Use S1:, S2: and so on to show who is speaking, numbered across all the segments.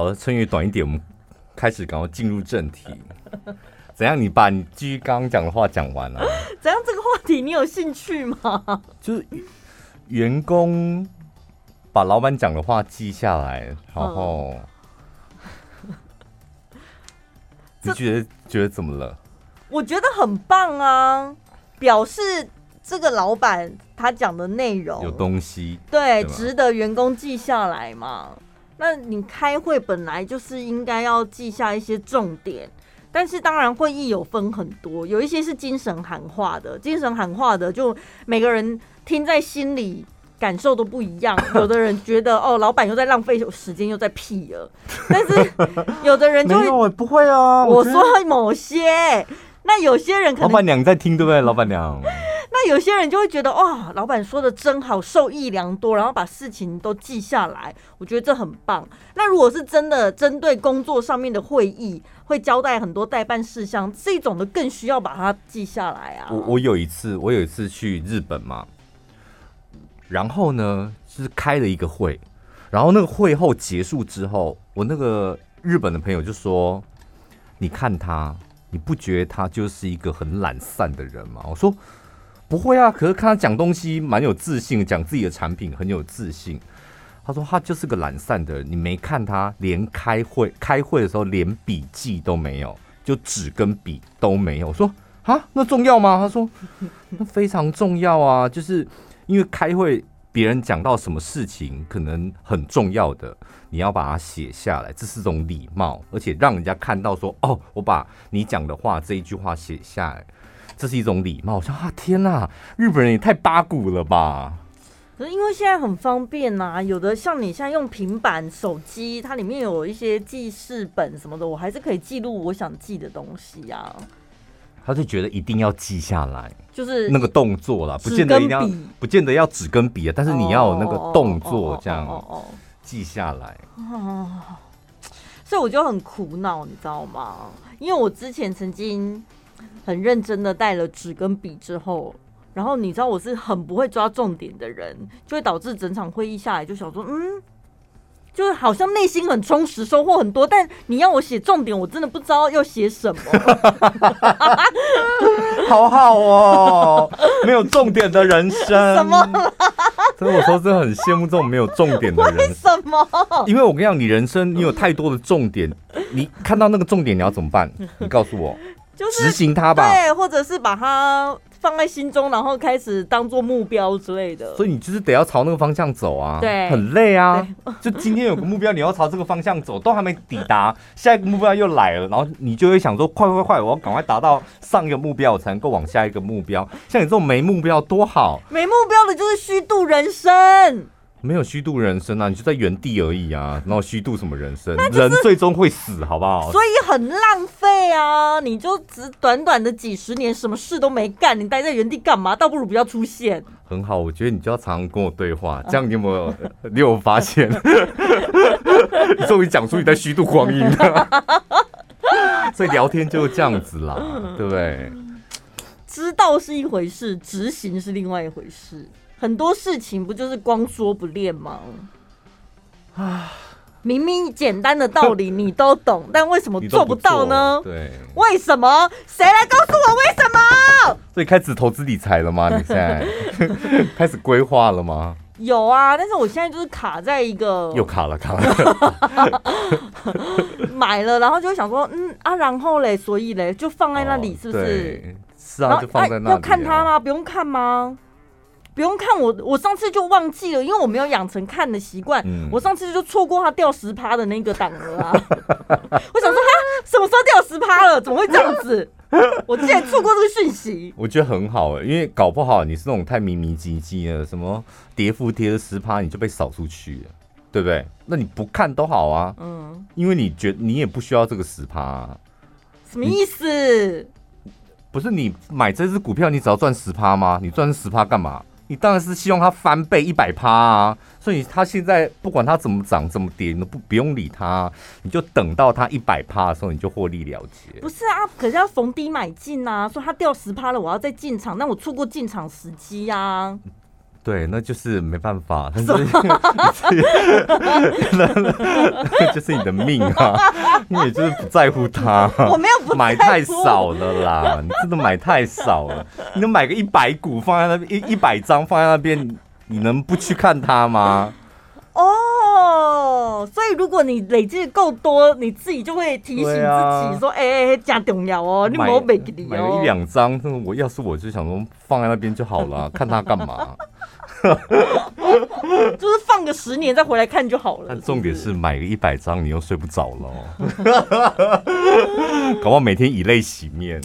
S1: 好了，春雨短一点，我们开始赶快进入正题。怎样？你把你继续刚刚讲的话讲完了？
S2: 怎样？这个话题你有兴趣吗？
S1: 就是员工把老板讲的话记下来，然后、嗯、你觉得觉得怎么了？
S2: 我觉得很棒啊，表示这个老板他讲的内容
S1: 有东西，
S2: 对，值得员工记下来嘛。那你开会本来就是应该要记下一些重点。但是当然，会议有分很多，有一些是精神喊话的，精神喊话的就每个人听在心里感受都不一样。有的人觉得哦，老板又在浪费时间，又在屁了。但是 有的人就
S1: 会不会啊。
S2: 我说某些，那有些人可能
S1: 老板娘在听，对不对？老板娘。
S2: 那有些人就会觉得哇，老板说的真好，受益良多，然后把事情都记下来，我觉得这很棒。那如果是真的针对工作上面的会议，会交代很多代办事项，这种的更需要把它记下来啊。
S1: 我我有一次，我有一次去日本嘛，然后呢，就是开了一个会，然后那个会后结束之后，我那个日本的朋友就说：“你看他，你不觉得他就是一个很懒散的人吗？”我说。不会啊，可是看他讲东西蛮有自信，讲自己的产品很有自信。他说他就是个懒散的人，你没看他连开会开会的时候连笔记都没有，就纸跟笔都没有。我说啊，那重要吗？他说那非常重要啊，就是因为开会别人讲到什么事情可能很重要的，你要把它写下来，这是种礼貌，而且让人家看到说哦，我把你讲的话这一句话写下来。这是一种礼貌。我说啊，天哪，日本人也太八股了吧！
S2: 可是因为现在很方便呐、啊，有的像你现在用平板、手机，它里面有一些记事本什么的，我还是可以记录我想记的东西呀、啊。
S1: 他就觉得一定要记下来，
S2: 就是
S1: 那个动作啦，不见得一定要，不见得要纸跟笔啊，但是你要有那个动作，这样记下来。
S2: 所以我就很苦恼，你知道吗？因为我之前曾经。很认真的带了纸跟笔之后，然后你知道我是很不会抓重点的人，就会导致整场会议下来就想说，嗯，就是好像内心很充实，收获很多，但你要我写重点，我真的不知道要写什么。
S1: 好好哦，没有重点的人生。什么？所以我说真的很羡慕这种没有重点的人。
S2: 为什么？
S1: 因为我跟你讲，你人生你有太多的重点，你看到那个重点你要怎么办？你告诉我。就是执行它吧，
S2: 对，或者是把它放在心中，然后开始当做目标之类的。
S1: 所以你就是得要朝那个方向走啊，
S2: 对，
S1: 很累啊。就今天有个目标，你要朝这个方向走，都还没抵达，下一个目标又来了，然后你就会想说，快快快，我要赶快达到上一个目标，我才能够往下一个目标。像你这种没目标多好，
S2: 没目标的就是虚度人生。
S1: 没有虚度人生啊，你就在原地而已啊，然后虚度什么人生？人最终会死，好不好？
S2: 所以很浪费啊！你就只短短的几十年，什么事都没干，你待在原地干嘛？倒不如不要出现。很
S1: 好，我觉得你就要常常跟我对话，这样你有没有？你有发现？你终于讲出你在虚度光阴了。所以聊天就是这样子啦，对不对？
S2: 知道是一回事，执行是另外一回事。很多事情不就是光说不练吗？啊，明明简单的道理你都懂，但为什么做不到呢？
S1: 对，
S2: 为什么？谁来告诉我为什么？
S1: 所以开始投资理财了吗？你现在 开始规划了吗？
S2: 有啊，但是我现在就是卡在一个
S1: 又卡了，卡了。
S2: 买了，然后就想说，嗯啊，然后嘞，所以嘞，就放在那里，是不是？
S1: 是啊，就放在那里。
S2: 要看它吗？不用看吗？不用看我，我上次就忘记了，因为我没有养成看的习惯。嗯、我上次就错过他掉十趴的那个档了啊！我想说他什么时候掉十趴了？怎么会这样子？我竟然错过这个讯息。
S1: 我觉得很好哎，因为搞不好你是那种太迷迷唧唧的，什么跌幅跌了十趴你就被扫出去了，对不对？那你不看都好啊。嗯，因为你觉得你也不需要这个十趴啊。
S2: 什么意思？
S1: 不是你买这只股票，你只要赚十趴吗？你赚十趴干嘛？你当然是希望它翻倍一百趴啊，所以它现在不管它怎么涨怎么跌，你都不不用理它，你就等到它一百趴的时候，你就获利了结。
S2: 不是啊，可是要逢低买进啊，说它掉十趴了，我要再进场，那我错过进场时机啊。
S1: 对，那就是没办法，但是 就是你的命啊，你也就是不在乎他，
S2: 我没有不
S1: 买太少了啦，你真的买太少了，你能买个一百股放在那边，一一百张放在那边，你能不去看它吗？
S2: 哦，所以如果你累积够多，你自己就会提醒自己说：“哎哎、啊，加、欸、重要哦，你没有买给你哦。”
S1: 买了一两张，我要是我就想说放在那边就好了，看它干嘛？
S2: 就是放个十年再回来看就好了。
S1: 但重点是买个一百张，你又睡不着了，搞不好每天以泪洗面。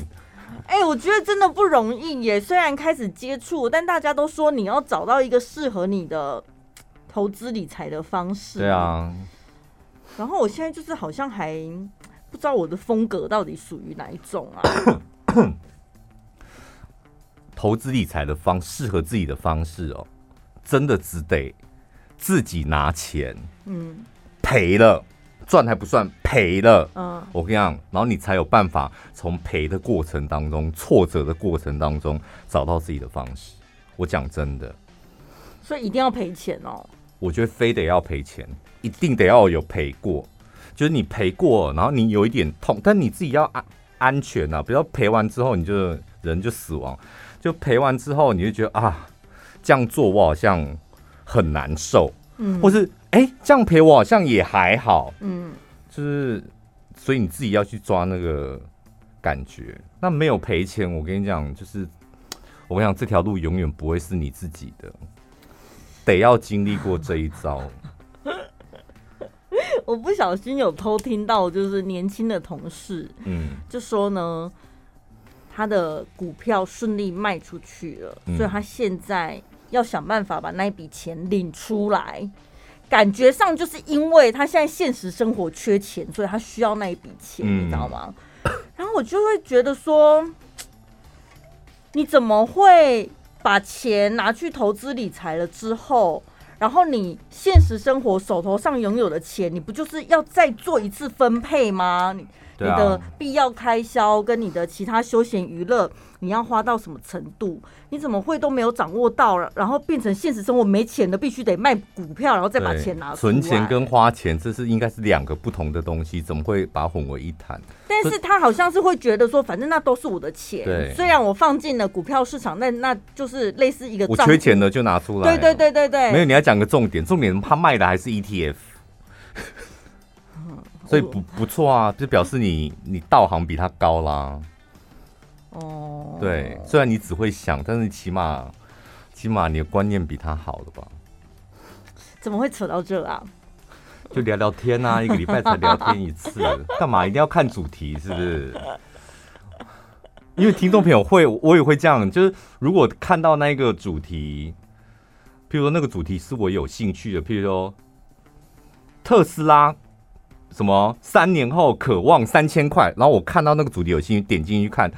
S2: 哎、欸，我觉得真的不容易耶。虽然开始接触，但大家都说你要找到一个适合你的。投资理财的方式，
S1: 对啊。
S2: 然后我现在就是好像还不知道我的风格到底属于哪一种啊。
S1: 投资理财的方适合自己的方式哦，真的只得自己拿钱，嗯，赔了赚还不算赔了，嗯，我跟你讲，然后你才有办法从赔的过程当中、挫折的过程当中找到自己的方式。我讲真的，
S2: 所以一定要赔钱哦。
S1: 我觉得非得要赔钱，一定得要有赔过，就是你赔过，然后你有一点痛，但你自己要安安全啊，不要赔完之后你就人就死亡，就赔完之后你就觉得啊，这样做我好像很难受，嗯，或是哎、欸、这样赔我好像也还好，嗯，就是所以你自己要去抓那个感觉，那没有赔钱，我跟你讲，就是我跟你讲这条路永远不会是你自己的。得要经历过这一招。
S2: 我不小心有偷听到，就是年轻的同事，嗯，就说呢，他的股票顺利卖出去了，嗯，所以他现在要想办法把那一笔钱领出来。感觉上就是因为他现在现实生活缺钱，所以他需要那一笔钱，嗯，你知道吗？然后我就会觉得说，你怎么会？把钱拿去投资理财了之后，然后你现实生活手头上拥有的钱，你不就是要再做一次分配吗？你的必要开销跟你的其他休闲娱乐，你要花到什么程度？你怎么会都没有掌握到了，然后变成现实生活没钱的，必须得卖股票，然后再把钱拿出来。
S1: 存钱跟花钱，这是应该是两个不同的东西，怎么会把它混为一谈？
S2: 但是他好像是会觉得说，反正那都是我的钱，对，虽然我放进了股票市场，那那就是类似一个
S1: 我缺钱了就拿出来。
S2: 对对对对对，
S1: 没有，你要讲个重点，重点他卖的还是 ETF。所以不不错啊，就表示你你道行比他高啦。哦，对，虽然你只会想，但是起码起码你的观念比他好了吧？
S2: 怎么会扯到这啊？
S1: 就聊聊天啊，一个礼拜才聊天一次，干嘛一定要看主题？是不是？因为听众朋友会，我也会这样，就是如果看到那个主题，譬如说那个主题是我有兴趣的，譬如说特斯拉。什么？三年后渴望三千块，然后我看到那个主题有兴趣，点进去看，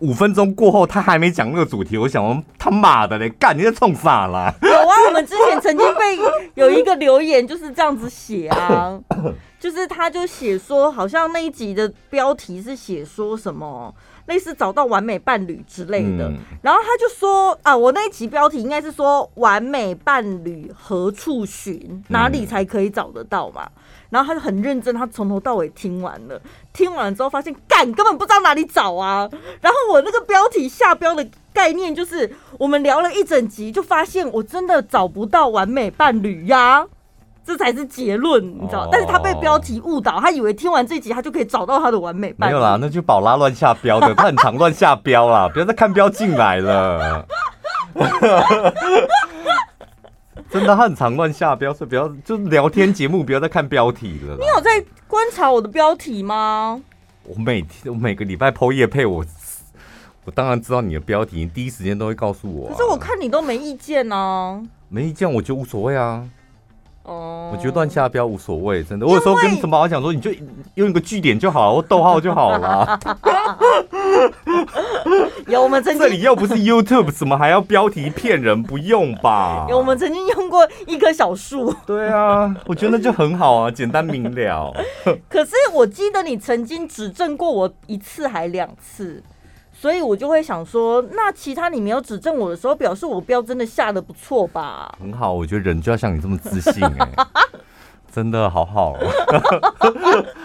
S1: 五分钟过后他还没讲那个主题，我想他妈的嘞，干你在冲啥啦？
S2: 有啊，我们之前曾经被有一个留言就是这样子写啊，就是他就写说，好像那一集的标题是写说什么。类似找到完美伴侣之类的，嗯、然后他就说啊，我那一集标题应该是说完美伴侣何处寻，哪里才可以找得到嘛？嗯、然后他就很认真，他从头到尾听完了，听完之后发现干根本不知道哪里找啊。然后我那个标题下标的概念就是，我们聊了一整集，就发现我真的找不到完美伴侣呀。这才是结论，你知道？但是他被标题误导，他以为听完这集他就可以找到他的完美伴侣。
S1: 没有啦，那就宝拉乱下标的，他很常乱下标啦，不要再看标进来了。真的，他很常乱下标，所以不要就聊天节目不要再看标题了。
S2: 你有在观察我的标题吗？
S1: 我每天我每个礼拜剖夜配我，我当然知道你的标题，你第一时间都会告诉我啊。
S2: 可是我看你都没意见呢。
S1: 没意见我就无所谓啊。哦，我觉得乱下标无所谓，真的。我有时候跟什么好讲说，你就用一个句点就好了，或逗号就好了。
S2: 有我们曾经
S1: 这里又不是 YouTube，怎么还要标题骗人？不用吧？
S2: 有我们曾经用过一棵小树。
S1: 对啊，我觉得那就很好啊，简单明了。
S2: 可是我记得你曾经指正过我一次还两次。所以我就会想说，那其他你没有指正我的时候，表示我标真的下的不错吧？
S1: 很好，我觉得人就要像你这么自信哎、欸，真的好好，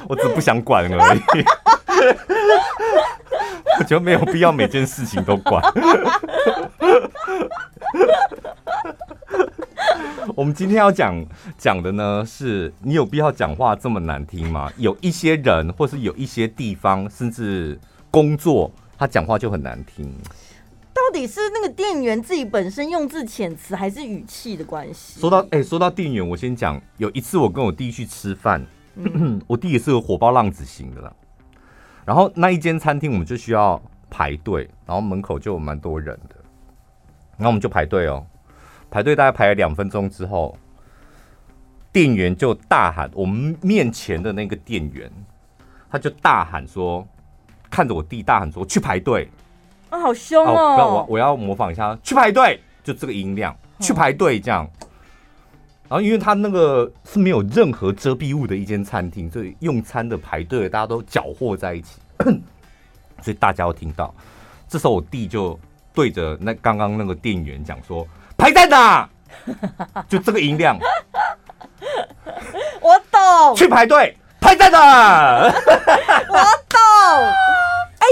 S1: 我只不想管而已。我觉得没有必要每件事情都管。我们今天要讲讲的呢，是你有必要讲话这么难听吗？有一些人，或是有一些地方，甚至工作，他讲话就很难听。
S2: 到底是那个店员自己本身用字遣词，还是语气的关系？
S1: 说到哎、欸，说到店员，我先讲，有一次我跟我弟去吃饭，嗯、我弟也是个火爆浪子型的啦。然后那一间餐厅，我们就需要排队，然后门口就有蛮多人的，然后我们就排队哦。排队大概排了两分钟之后，店员就大喊：“我们面前的那个店员，他就大喊说，看着我弟大喊说，去排队
S2: 啊，好凶哦！
S1: 我我我要模仿一下，去排队，就这个音量，去排队这样。然后因为他那个是没有任何遮蔽物的一间餐厅，所以用餐的排队大家都搅和在一起，所以大家都听到。这时候我弟就对着那刚刚那个店员讲说。”排在哪？就这个音量，
S2: 我懂。
S1: 去排队，排在哪？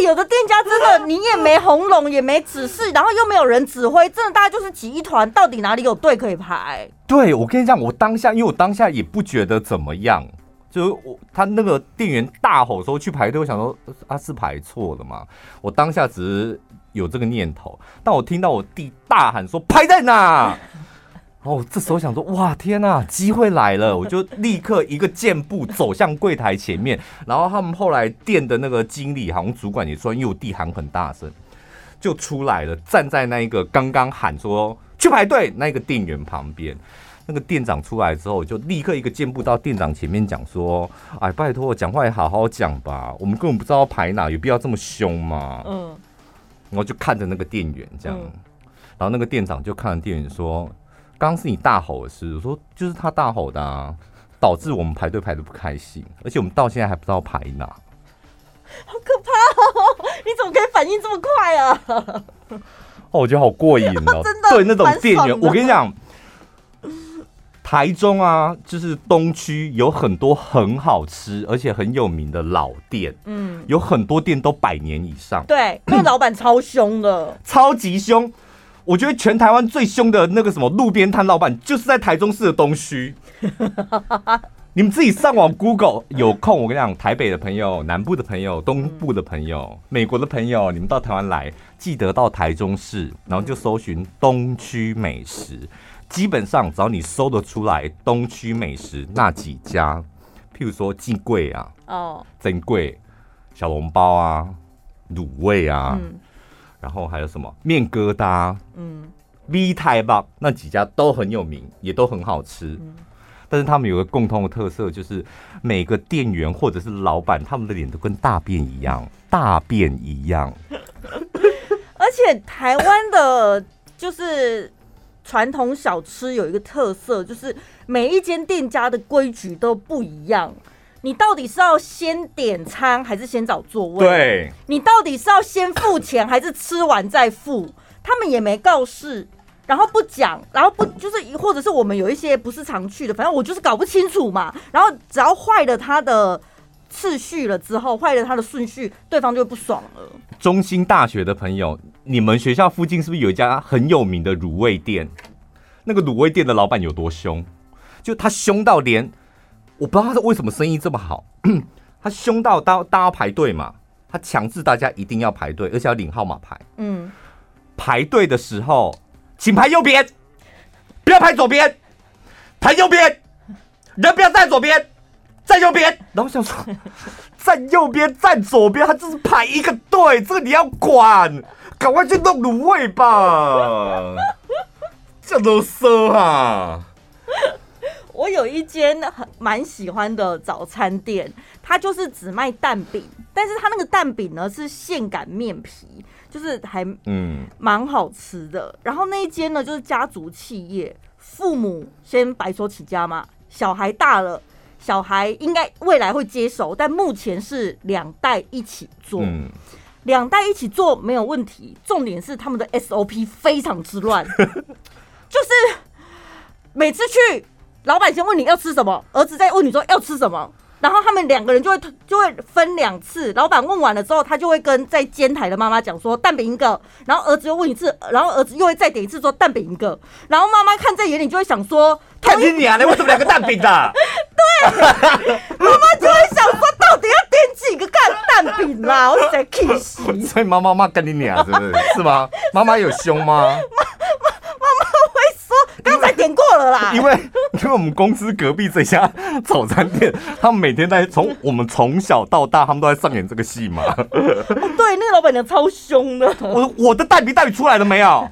S2: 有的店家真的，你也没红龙，也没指示，然后又没有人指挥，真的大家就是挤一团。到底哪里有队可以排？
S1: 对，我跟你讲，我当下，因为我当下也不觉得怎么样，就是我他那个店员大吼说去排队，我想说他、啊、是排错了嘛？我当下只是。有这个念头，但我听到我弟大喊说排在哪，哦，这时候想说哇天哪，机会来了，我就立刻一个箭步走向柜台前面，然后他们后来店的那个经理好像主管也说，因为我弟喊很大声，就出来了，站在那一个刚刚喊说去排队那个店员旁边，那个店长出来之后，我就立刻一个箭步到店长前面讲说，哎，拜托我讲话也好好讲吧，我们根本不知道排哪，有必要这么凶吗？嗯。然后就看着那个店员这样，嗯、然后那个店长就看着店员说：“刚刚是你大吼的事。”我说：“就是他大吼的啊，导致我们排队排的不开心，而且我们到现在还不知道排哪。”
S2: 好可怕哦！你怎么可以反应这么快啊？
S1: 哦，我觉得好过瘾哦！真的，对那种店员，我跟你讲。台中啊，就是东区有很多很好吃而且很有名的老店，嗯，有很多店都百年以上。
S2: 对，那个老板超凶的，
S1: 超级凶。我觉得全台湾最凶的那个什么路边摊老板，就是在台中市的东区。你们自己上网 Google，有空我跟你讲，台北的朋友、南部的朋友、东部的朋友、美国的朋友，你们到台湾来，记得到台中市，然后就搜寻东区美食。基本上只要你搜得出来东区美食那几家，譬如说金贵啊，哦，珍贵小笼包啊，卤味啊，嗯、然后还有什么面疙瘩，嗯，V 太棒那几家都很有名，也都很好吃。嗯、但是他们有个共通的特色，就是每个店员或者是老板，他们的脸都跟大便一样，大便一样。
S2: 而且台湾的，就是。传统小吃有一个特色，就是每一间店家的规矩都不一样。你到底是要先点餐还是先找座位？
S1: 对，
S2: 你到底是要先付钱还是吃完再付？他们也没告示，然后不讲，然后不就是，或者是我们有一些不是常去的，反正我就是搞不清楚嘛。然后只要坏了他的次序了之后，坏了他的顺序，对方就不爽了。
S1: 中兴大学的朋友。你们学校附近是不是有一家很有名的卤味店？那个卤味店的老板有多凶？就他凶到连我不知道他是为什么生意这么好。他凶到大大家排队嘛，他强制大家一定要排队，而且要领号码牌。嗯，排队的时候请排右边，不要排左边，排右边，人不要站左边，站右边。然后想说，站右边站左边，他就是排一个队，这个你要管。赶快去弄卤味吧，这都奢啊！
S2: 我有一间很蛮喜欢的早餐店，它就是只卖蛋饼，但是它那个蛋饼呢是现擀面皮，就是还嗯蛮好吃的。然后那一间呢就是家族企业，父母先白手起家嘛，小孩大了，小孩应该未来会接手，但目前是两代一起做。嗯两代一起做没有问题，重点是他们的 SOP 非常之乱，就是每次去，老板先问你要吃什么，儿子再问你说要吃什么。然后他们两个人就会就会分两次，老板问完了之后，他就会跟在煎台的妈妈讲说蛋饼一个，然后儿子又问一次，然后儿子又会再点一次说蛋饼一个，然后妈妈看在眼里就会想说，
S1: 看你啊，你为什么两个蛋饼的？
S2: 对，妈妈就会想说，到底要点几个蛋蛋饼啦？我在气死。
S1: 所以妈妈骂跟你俩是不是？是吗？妈妈有凶
S2: 吗？点过了啦，
S1: 因为因为我们公司隔壁这家早餐店，他们每天在从我们从小到大，他们都在上演这个戏嘛。
S2: 哦，对，那个老板娘超凶的。
S1: 我我的蛋饼到底出来了没有？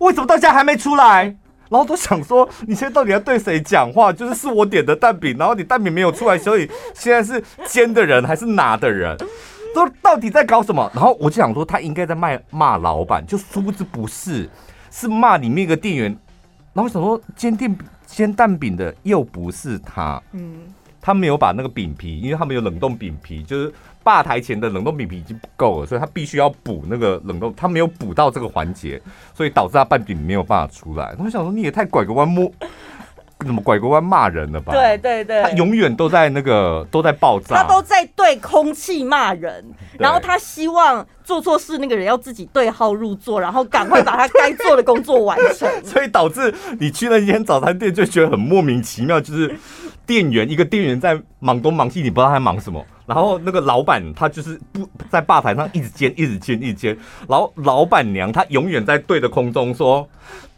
S1: 为什么到现在还没出来？然后都想说，你现在到底要对谁讲话？就是是我点的蛋饼，然后你蛋饼没有出来，所以现在是煎的人还是拿的人？都到底在搞什么？然后我就想说，他应该在骂骂老板，就殊不知不是，是骂里面一个店员。然后想说煎蛋煎蛋饼的又不是他，嗯，他没有把那个饼皮，因为他没有冷冻饼皮，就是吧台前的冷冻饼皮已经不够了，所以他必须要补那个冷冻，他没有补到这个环节，所以导致他半饼没有办法出来。我想说你也太拐个弯摸。怎么拐个弯骂人了吧？
S2: 对对对，
S1: 他永远都在那个都在爆炸，
S2: 他都在对空气骂人，然后他希望做错事那个人要自己对号入座，然后赶快把他该做的工作完成。
S1: 所以导致你去那间早餐店就觉得很莫名其妙，就是店员一个店员在忙东忙西，你不知道他忙什么，然后那个老板他就是不在吧台上一直煎一直煎一直煎，然后老板娘她永远在对着空中说，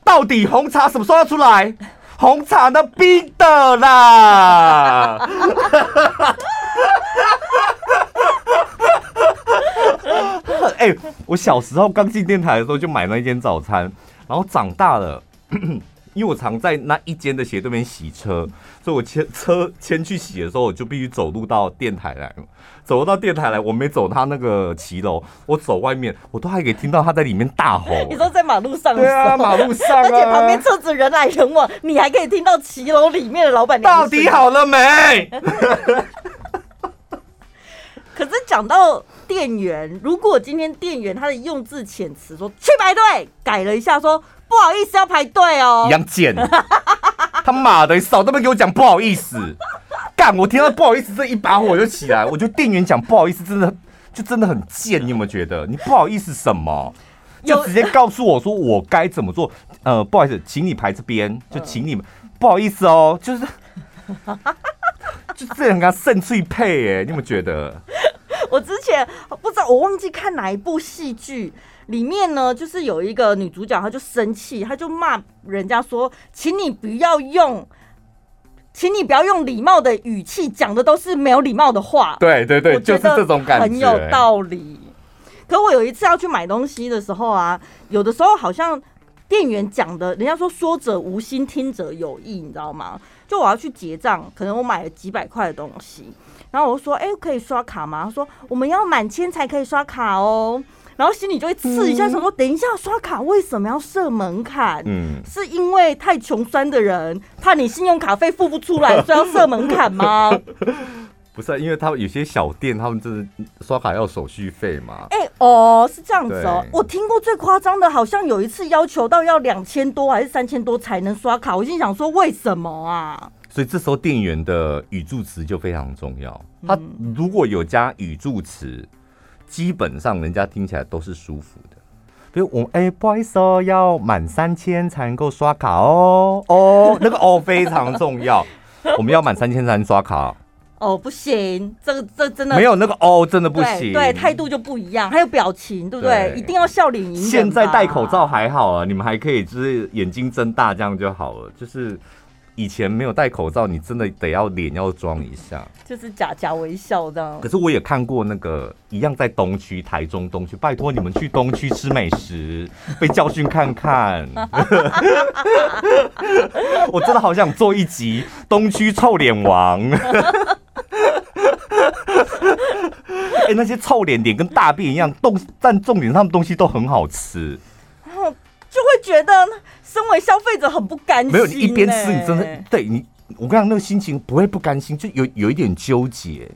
S1: 到底红茶什么时候要出来？红茶的冰的啦！哎、欸，我小时候刚进电台的时候就买那一间早餐，然后长大了，因为我常在那一间的斜对面洗车，所以我牵车牵去洗的时候，我就必须走路到电台来。走到电台来，我没走他那个骑楼，我走外面，我都还可以听到他在里面大吼。
S2: 你说在马路上？
S1: 对啊，马路上、啊，
S2: 而且旁边车子人来人往，你还可以听到骑楼里面的老板娘。
S1: 到底好了没？
S2: 可是讲到店员，如果今天店员他的用字遣词说去排队，改了一下说不好意思要排队哦，
S1: 一样贱。他妈的，你少这么给我讲不好意思。干！我听到不好意思，这一把火就起来。我觉得店员讲不好意思，真的就真的很贱。你有没有觉得？你不好意思什么？就直接告诉我说我该怎么做。呃，不好意思，请你排这边，就请你们。不好意思哦，就是，就这样跟他胜脆配哎，你有没有觉得？
S2: 我之前不知道，我忘记看哪一部戏剧里面呢，就是有一个女主角，她就生气，她就骂人家说，请你不要用。请你不要用礼貌的语气讲的都是没有礼貌的话。
S1: 对对对，就是这种感觉，
S2: 很有道理。可我有一次要去买东西的时候啊，有的时候好像店员讲的，人家说说者无心，听者有意，你知道吗？就我要去结账，可能我买了几百块的东西，然后我就说：“哎，可以刷卡吗？”他说：“我们要满千才可以刷卡哦。”然后心里就会刺一下，想说：等一下刷卡为什么要设门槛？嗯，是因为太穷酸的人怕你信用卡费付不出来，所以要设门槛吗？
S1: 不是，因为他们有些小店，他们就是刷卡要手续费嘛。
S2: 哎哦，是这样子哦。我听过最夸张的，好像有一次要求到要两千多还是三千多才能刷卡。我心想说，为什么啊？
S1: 所以这时候店员的语助词就非常重要。他如果有加语助词。基本上人家听起来都是舒服的，比如我哎、欸，不好意思哦，要满三千才能够刷卡哦哦，那个哦非常重要，我们要满三千才能刷卡
S2: 哦，不行，这个这真的
S1: 没有那个哦，真的不行，
S2: 对，态度就不一样，还有表情，对不对？对一定要笑脸迎人。
S1: 现在戴口罩还好啊，你们还可以就是眼睛睁大这样就好了，就是。以前没有戴口罩，你真的得要脸要装一下，
S2: 就是假假微笑这样。
S1: 可是我也看过那个一样在东区，台中东区，拜托你们去东区吃美食，被教训看看。我真的好想做一集东区臭脸王。哎、欸，那些臭脸脸跟大便一样，动但重点他们东西都很好吃，
S2: 就会觉得。身为消费者很不甘心，欸，
S1: 没有你一边吃，你真的对你，我跟你讲，那个心情不会不甘心，就有有一点纠结，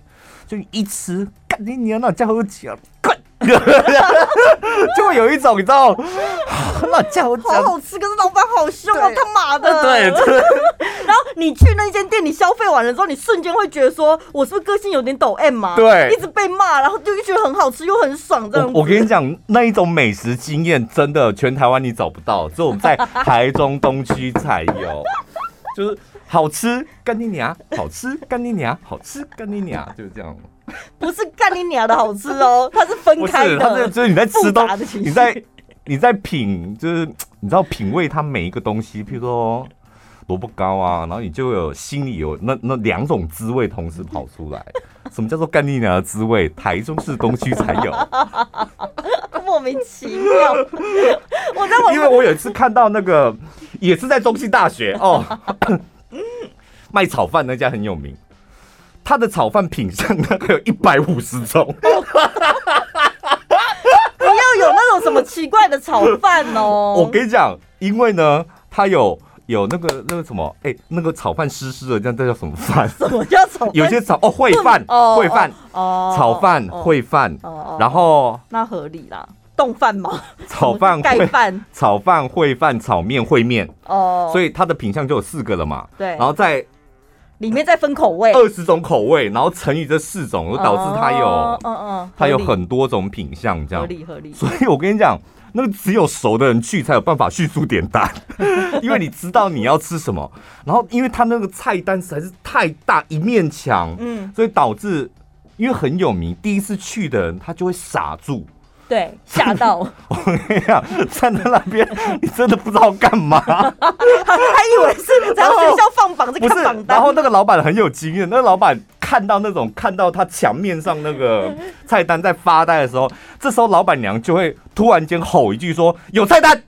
S1: 就一吃，干你娘那家伙讲，干 就会有一种你知道，那叫
S2: 好好吃，可是老板好凶啊，他妈的！
S1: 对，
S2: 然后你去那间店，你消费完了之后，你瞬间会觉得说，我是不是个性有点抖 M 嘛？
S1: 对，
S2: 一直被骂，然后就觉得很好吃又很爽这样
S1: 我。我跟你讲，那一种美食经验真的全台湾你找不到，只有我们在台中东区才有，就是好吃干你娘，好吃干你娘，好吃干你娘，就是这样。
S2: 不是干你娘的好吃哦，它是分开的。
S1: 它是就是你在吃东西，你在你在品，就是你知道品味它每一个东西，譬如说萝卜糕啊，然后你就有心里有那那两种滋味同时跑出来。什么叫做干你娘的滋味？台中市东区才有，
S2: 莫名其妙。我在
S1: 因为我有一次看到那个也是在中兴大学哦，卖炒饭那家很有名。他的炒饭品相大概 有一百五十种，不
S2: 要有那种什么奇怪的炒饭哦。
S1: 我跟你讲，因为呢，他有有那个那个什么，哎、欸，那个炒饭湿湿的，这样这叫什么饭？
S2: 什么叫炒？
S1: 有些炒哦烩饭，烩饭哦，炒饭烩饭，然后
S2: 那合理啦，冻饭嘛，
S1: 炒饭 烩饭，炒饭烩饭，炒面烩面哦，所以它的品相就有四个了嘛。
S2: 对，
S1: 然后再。
S2: 里面再分口味，
S1: 二十种口味，然后乘以这四种，就导致它有，嗯嗯，它有很多种品相，这样
S2: 合理合理。
S1: 所以我跟你讲，那个只有熟的人去才有办法迅速点单，因为你知道你要吃什么。然后，因为它那个菜单实在是太大一面墙，嗯，所以导致因为很有名，第一次去的人他就会傻住。
S2: 对，吓到
S1: 我跟你讲，站在那边，你真的不知道干嘛，还
S2: 以为是在学校放榜，在看榜单。
S1: 然后那个老板很有经验，那个老板看到那种看到他墙面上那个 菜单在发呆的时候，这时候老板娘就会突然间吼一句说：“有菜单，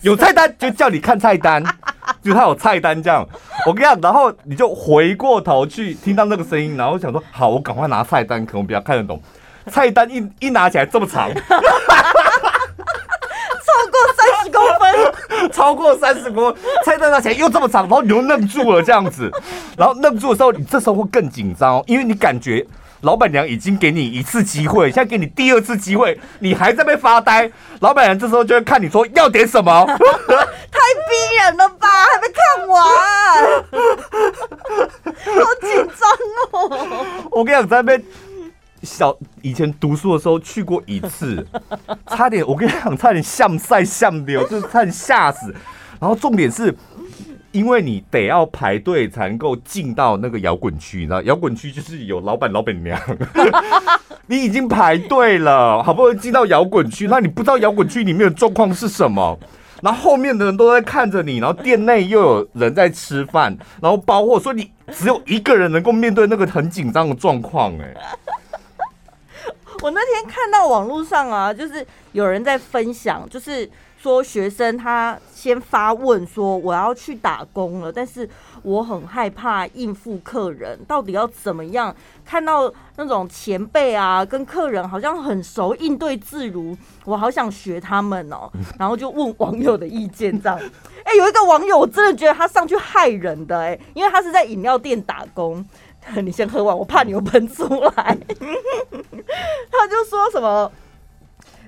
S1: 有菜单，就叫你看菜单，就他有菜单这样。”我跟你讲，然后你就回过头去听到那个声音，然后想说：“好，我赶快拿菜单，可能比较看得懂。”菜单一一拿起来这么长，
S2: 超过三十公分，
S1: 超过三十公分，菜单拿起来又这么长，然后你又愣住了这样子，然后愣住的时候，你这时候会更紧张，因为你感觉老板娘已经给你一次机会，现在给你第二次机会，你还在那边发呆，老板娘这时候就会看你说要点什么，
S2: 太逼人了吧，还没看完，好紧张哦，
S1: 我跟你讲在那边。小以前读书的时候去过一次，差点我跟你讲，差点像赛像流，就是差点吓死。然后重点是，因为你得要排队才能够进到那个摇滚区，你知道，摇滚区就是有老板老板娘，你已经排队了，好不容易进到摇滚区，那你不知道摇滚区里面的状况是什么，然后后面的人都在看着你，然后店内又有人在吃饭，然后包括说你只有一个人能够面对那个很紧张的状况，哎。
S2: 我那天看到网络上啊，就是有人在分享，就是说学生他先发问说我要去打工了，但是我很害怕应付客人，到底要怎么样？看到那种前辈啊，跟客人好像很熟，应对自如，我好想学他们哦。然后就问网友的意见，这样。哎，有一个网友我真的觉得他上去害人的哎，因为他是在饮料店打工。你先喝完，我怕你又喷出来。他就说什么，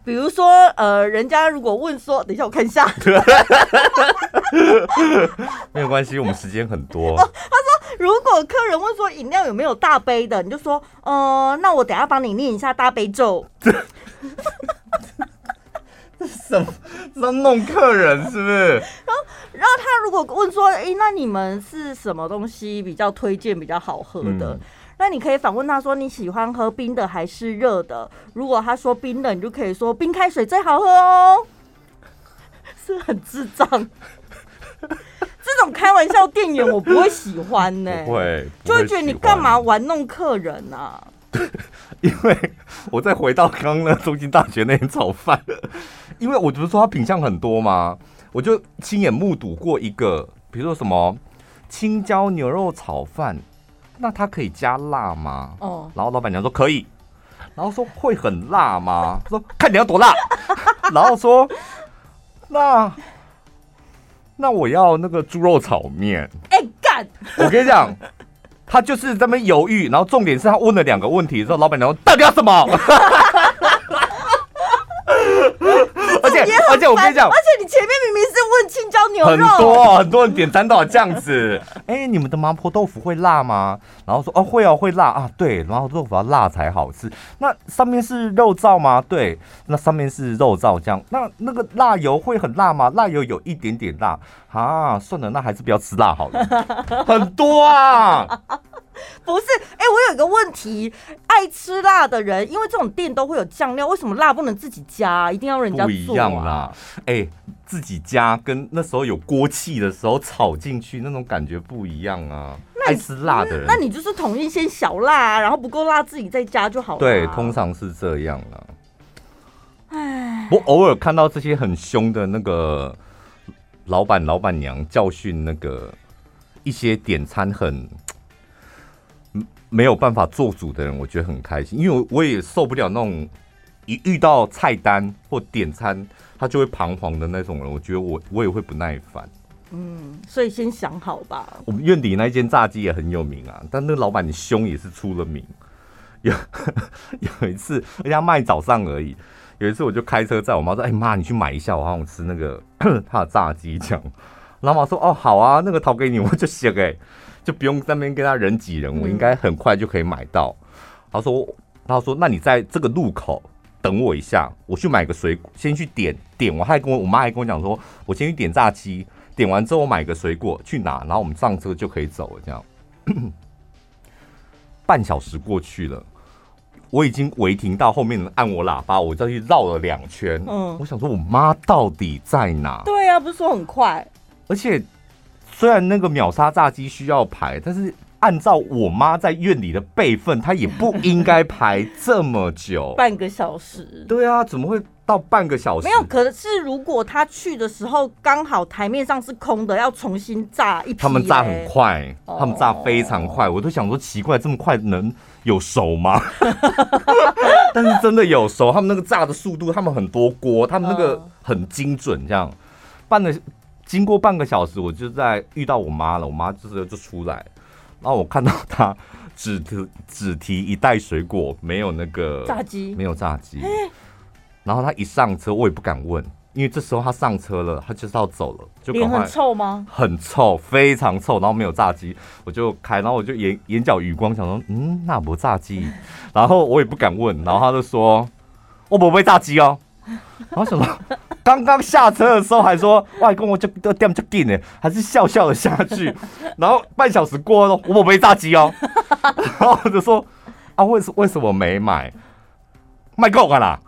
S2: 比如说，呃，人家如果问说，等一下我看一下，
S1: 没有关系，我们时间很多。
S2: 哦，他说，如果客人问说饮料有没有大杯的，你就说，呃，那我等下帮你念一下大悲咒。
S1: 什么？在弄客人是不是？
S2: 然后，然后他如果问说：“哎，那你们是什么东西比较推荐、比较好喝的？”嗯、那你可以反问他说：“你喜欢喝冰的还是热的？”如果他说冰的，你就可以说：“冰开水最好喝哦。”是很智障，这种开玩笑店员我不会喜欢呢、欸，
S1: 不会，
S2: 就会觉得你干嘛玩弄客人啊？
S1: 因为我再回到刚刚那中心大学那间炒饭，因为我不是说他品相很多吗？我就亲眼目睹过一个，比如说什么青椒牛肉炒饭，那它可以加辣吗？哦，然后老板娘说可以，然后说会很辣吗？说看你要多辣，然后说那那我要那个猪肉炒面。
S2: 哎干！
S1: 我跟你讲。他就是这么犹豫，然后重点是他问了两个问题之后，老板娘说到底要什么？且我跟你讲，
S2: 而且你前面明明是问青椒牛肉，
S1: 很多很多人点餐都这样子。哎、欸，你们的麻婆豆腐会辣吗？然后说哦会哦会辣啊，对，麻婆豆腐要辣才好吃。那上面是肉燥吗？对，那上面是肉燥酱。那那个辣油会很辣吗？辣油有一点点辣啊，算了，那还是不要吃辣好了。很多啊。
S2: 不是，哎、欸，我有一个问题，爱吃辣的人，因为这种店都会有酱料，为什么辣不能自己加？一定要人家做、啊？
S1: 不一样啦，哎、欸，自己加跟那时候有锅气的时候炒进去那种感觉不一样啊。爱吃辣的人，
S2: 那你就是统一先小辣，然后不够辣自己再加就好了。
S1: 对，通常是这样啦。哎，我偶尔看到这些很凶的那个老板、老板娘教训那个一些点餐很。没有办法做主的人，我觉得很开心，因为我也受不了那种一遇到菜单或点餐他就会彷徨的那种人。我觉得我我也会不耐烦。
S2: 嗯，所以先想好吧。
S1: 我们院里那间炸鸡也很有名啊，但那个老板你凶也是出了名。有有一次，人家卖早上而已。有一次我就开车载我妈说：“哎妈，你去买一下，我好想吃那个 他的炸鸡。”这样，老妈说：“哦，好啊，那个掏给你，我就 写给。”就不用在那边跟他人挤人，我应该很快就可以买到。他说：“他说，那你在这个路口等我一下，我去买个水果，先去点点。我还跟我我妈还跟我讲说，我先去点炸鸡，点完之后我买个水果去拿，然后我们上车就可以走了。这样，半小时过去了，我已经违停到后面按我喇叭，我再去绕了两圈。嗯，我想说我妈到底在哪？
S2: 对啊，不是说很快，
S1: 而且。”虽然那个秒杀炸鸡需要排，但是按照我妈在院里的辈分，她也不应该排这么久，
S2: 半个小时。
S1: 对啊，怎么会到半个小时？
S2: 没有，可是如果她去的时候刚好台面上是空的，要重新炸一批。
S1: 他们炸很快，他们炸非常快，我都想说奇怪，这么快能有熟吗？但是真的有熟，他们那个炸的速度，他们很多锅，他们那个很精准，这样办的。经过半个小时，我就在遇到我妈了。我妈这时候就出来，然后我看到她只提只提一袋水果，没有那个
S2: 炸鸡，
S1: 没有炸鸡。然后她一上车，我也不敢问，因为这时候她上车了，她就是要走了，就
S2: 脸很臭吗？
S1: 很臭，非常臭。然后没有炸鸡，我就开，然后我就眼眼角余光想说，嗯，那不炸鸡。然后我也不敢问，然后她就说，我不会炸鸡哦。然后想说。刚刚下车的时候还说外公我就都掉就进呢，还是笑笑的下去。然后半小时过了，我没炸鸡哦。然后我就说啊，为什为什么没买？卖够了啦！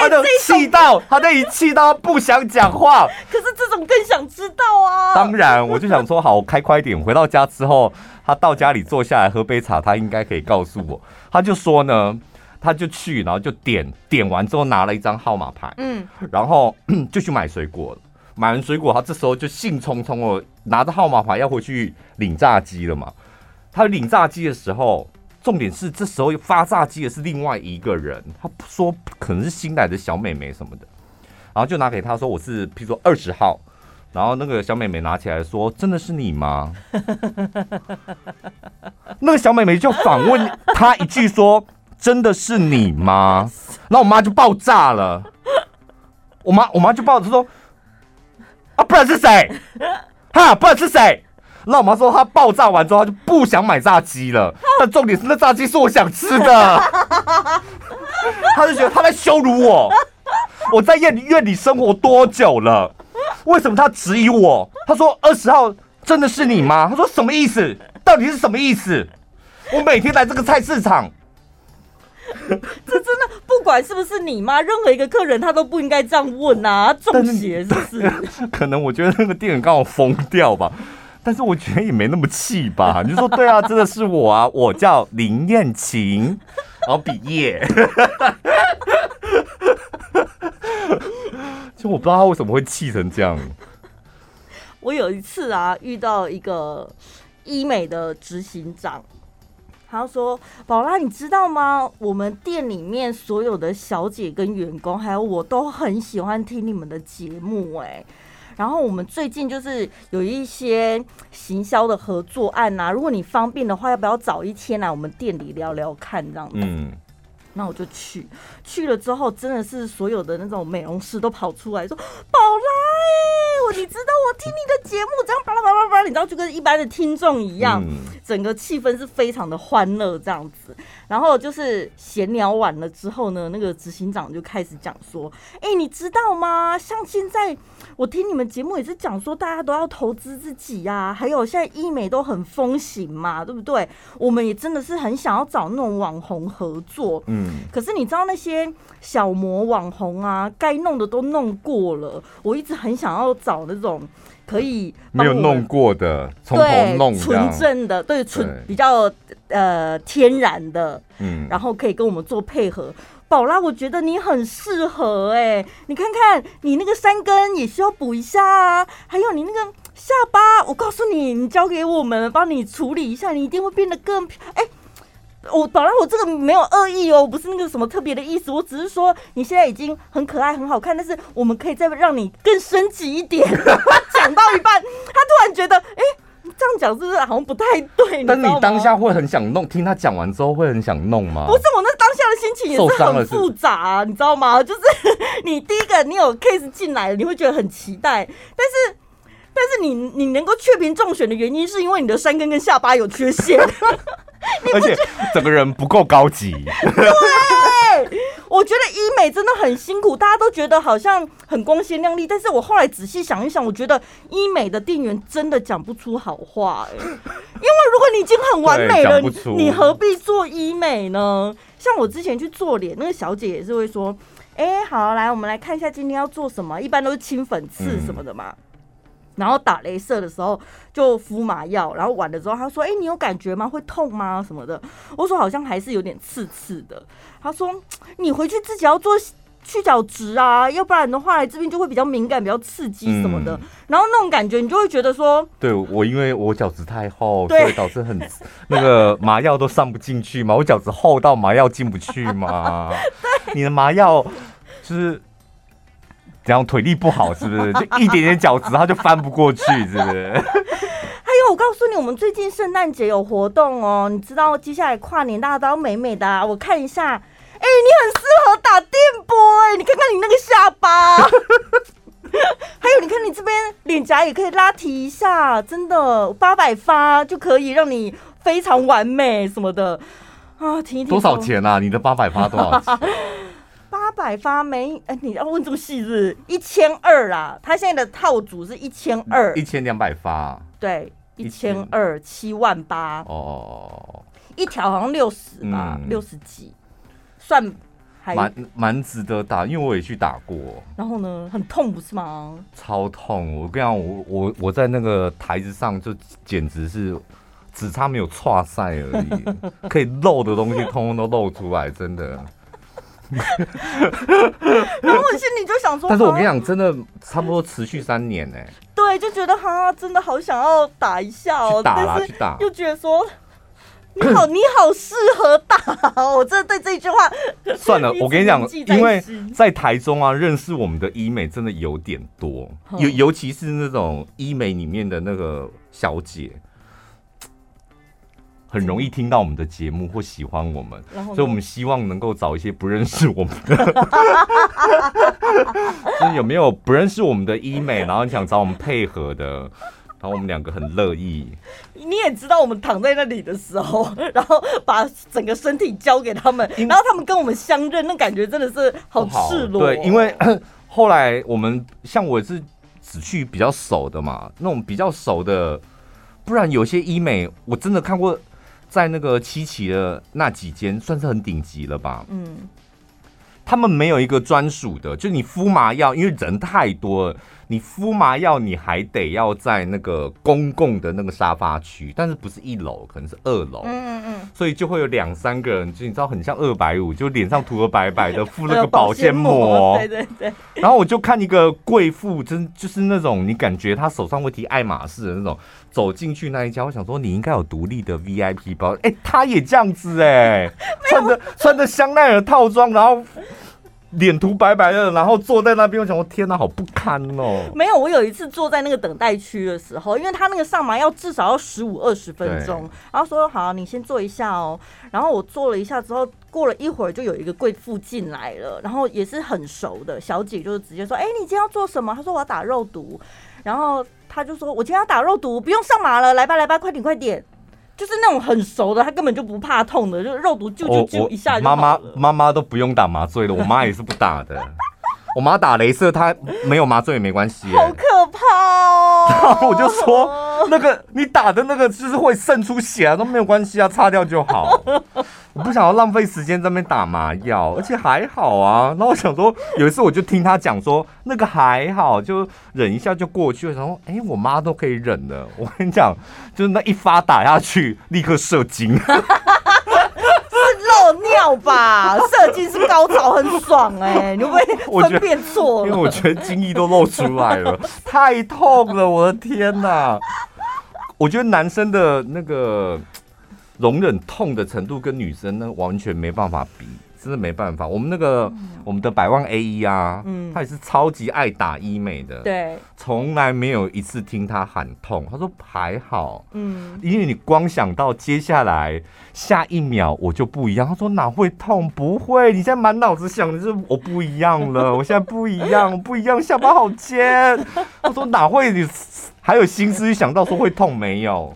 S1: 他都气到，他那一气到不想讲话。
S2: 可是这种更想知道啊。
S1: 当然，我就想说好，我开快一点。回到家之后，他到家里坐下来喝杯茶，他应该可以告诉我。他就说呢。他就去，然后就点点完之后拿了一张号码牌，嗯，然后 就去买水果了。买完水果，他这时候就兴冲冲哦，拿着号码牌要回去领炸鸡了嘛。他领炸鸡的时候，重点是这时候发炸鸡的是另外一个人，他说可能是新来的小妹妹什么的，然后就拿给他说我是，譬如说二十号，然后那个小妹妹拿起来说真的是你吗？那个小妹妹就反问他一句说。真的是你吗？然后我妈就爆炸了，我妈我妈就爆炸说啊，不然是谁？哈，不然是谁？然后我妈说她爆炸完之后，她就不想买炸鸡了。但重点是那炸鸡是我想吃的，她就觉得她在羞辱我。我在院里院里生活多久了？为什么她质疑我？她说二十号真的是你吗？她说什么意思？到底是什么意思？我每天来这个菜市场。
S2: 这真的不管是不是你妈，任何一个客人他都不应该这样问啊！中邪是不是？
S1: 可能我觉得那个店员刚好疯掉吧，但是我觉得也没那么气吧。你就说对啊，真的是我啊，我叫林燕琴，然后毕业。就我不知道他为什么会气成这样。
S2: 我有一次啊，遇到一个医美的执行长。他说：“宝拉，你知道吗？我们店里面所有的小姐跟员工，还有我都很喜欢听你们的节目。哎，然后我们最近就是有一些行销的合作案呐。如果你方便的话，要不要早一天来我们店里聊聊看？这样子。”嗯，那我就去，去了之后真的是所有的那种美容师都跑出来说：“宝拉，我你知道我听你的节目这样巴拉巴拉巴拉，你知道就跟一般的听众一样，嗯、整个气氛是非常的欢乐这样子。然后就是闲聊完了之后呢，那个执行长就开始讲说：哎、欸，你知道吗？像现在我听你们节目也是讲说，大家都要投资自己呀、啊，还有现在医美都很风行嘛，对不对？我们也真的是很想要找那种网红合作，嗯。”可是你知道那些小模网红啊，该弄的都弄过了。我一直很想要找那种可以
S1: 没有弄过的，从头弄
S2: 纯正的，对纯比较呃天然的，嗯，然后可以跟我们做配合。宝拉，我觉得你很适合哎、欸，你看看你那个山根也需要补一下啊，还有你那个下巴，我告诉你，你交给我们帮你处理一下，你一定会变得更哎。欸我本来，我这个没有恶意哦，不是那个什么特别的意思，我只是说你现在已经很可爱、很好看，但是我们可以再让你更升级一点。讲到一半，他突然觉得，哎、欸，这样讲是不是好像不太对？
S1: 但你当下会很想弄，听他讲完之后会很想弄吗？
S2: 不是，我那当下的心情也是很复杂、啊，你知道吗？就是 你第一个你有 case 进来了，你会觉得很期待，但是但是你你能够确评中选的原因，是因为你的山根跟下巴有缺陷。
S1: 而且整个人不够高级。
S2: 对，我觉得医美真的很辛苦，大家都觉得好像很光鲜亮丽，但是我后来仔细想一想，我觉得医美的店员真的讲不出好话哎，因为如果你已经很完美了，你何必做医美呢？像我之前去做脸，那个小姐也是会说，哎，好，来，我们来看一下今天要做什么，一般都是清粉刺什么的嘛。然后打镭射的时候就敷麻药，然后完了之后他说：“哎，你有感觉吗？会痛吗？什么的？”我说：“好像还是有点刺刺的。”他说：“你回去自己要做去角质啊，要不然的话这边就会比较敏感，比较刺激什么的。嗯、然后那种感觉你就会觉得说，
S1: 对我因为我角质太厚，所以导致很那个麻药都上不进去嘛。我角质厚到麻药进不去嘛。对，你的麻药就是。”这样腿力不好是不是？就一点点脚趾，它就翻不过去，是不是？
S2: 还有，我告诉你，我们最近圣诞节有活动哦。你知道接下来跨年大家都要美美的啊。我看一下，哎，你很适合打电波哎。你看看你那个下巴，还有你看你这边脸颊也可以拉提一下，真的八百发就可以让你非常完美什么的啊。停一停，
S1: 多少钱啊？你的八百发多少钱？
S2: 八百发没？哎、欸，你要问这么细是？一千二啦，他现在的套组是一千二，
S1: 一千两百发，
S2: 对，一千二七万八
S1: 哦，
S2: 一条好像六十吧，六十、嗯、几，算还蛮
S1: 蛮值得打，因为我也去打过。
S2: 然后呢，很痛不是吗？
S1: 超痛！我跟你讲，我我我在那个台子上就简直是只差没有挫赛而已，可以漏的东西通通都漏出来，真的。
S2: 然后我心里就想说，
S1: 但是我跟你讲，真的差不多持续三年呢、欸。
S2: 对，就觉得哈，真的好想要打一下哦、喔，
S1: 打啦，去打。
S2: 又觉得说，你好，你好适合打哦。我真的对这一句话，
S1: 算了，我跟你讲，因为在台中啊，认识我们的医美真的有点多，尤尤其是那种医美里面的那个小姐。很容易听到我们的节目或喜欢我们，所以我们希望能够找一些不认识我们的，就是有没有不认识我们的医美，然后你想找我们配合的，然后我们两个很乐意。
S2: 你也知道，我们躺在那里的时候，然后把整个身体交给他们，然后他们跟我们相认，那感觉真的是好赤裸。
S1: 对，因为 后来我们像我是只去比较熟的嘛，那种比较熟的，不然有些医美我真的看过。在那个七期的那几间算是很顶级了吧？嗯，他们没有一个专属的，就你敷麻药，因为人太多了。你敷麻药，你还得要在那个公共的那个沙发区，但是不是一楼，可能是二楼。嗯嗯嗯。所以就会有两三个人，就你知道，很像二百五，就脸上涂了白白的，敷了个保鲜膜。
S2: 对对对。
S1: 然后我就看一个贵妇，真就是那种你感觉她手上会提爱马仕的那种，走进去那一家，我想说你应该有独立的 VIP 包。哎，她也这样子哎，穿着穿着香奈儿套装，然后。脸涂白白的，然后坐在那边，我想我天哪，好不堪哦。
S2: 没有，我有一次坐在那个等待区的时候，因为他那个上麻要至少要十五二十分钟，然后说好，你先坐一下哦。然后我坐了一下之后，过了一会儿就有一个贵妇进来了，然后也是很熟的小姐，就是直接说：“哎，你今天要做什么？”她说：“我要打肉毒。”然后她就说：“我今天要打肉毒，不用上麻了，来吧来吧，快点快点。”就是那种很熟的，他根本就不怕痛的，就肉毒啾啾啾一下就。
S1: 妈妈妈妈都不用打麻醉的，我妈也是不打的。我妈打雷射，她没有麻醉也没关系。
S2: 好可怕哦！
S1: 然后我就说，那个你打的那个就是会渗出血啊，都没有关系啊，擦掉就好。我不想要浪费时间在那边打麻药，而且还好啊。然后我想说，有一次我就听他讲说，那个还好，就忍一下就过去了。然后哎，我妈都可以忍的。我跟你讲，就是那一发打下去，立刻射精。
S2: 尿吧，射精是高潮，很爽哎、你会不会分辨错？
S1: 因为我觉得精液都露出来了，太痛了，我的天哪！我觉得男生的那个容忍痛的程度跟女生那完全没办法比。真的没办法，我们那个、嗯、我们的百万 A 一啊，嗯，他也是超级爱打医美的，
S2: 对，
S1: 从来没有一次听他喊痛，他说还好，
S2: 嗯，
S1: 因为你光想到接下来下一秒我就不一样，他说哪会痛？不会，你现在满脑子想的是我不一样了，我现在不一样，我不一样，下巴好尖，他说哪会？你还有心思想到说会痛没有？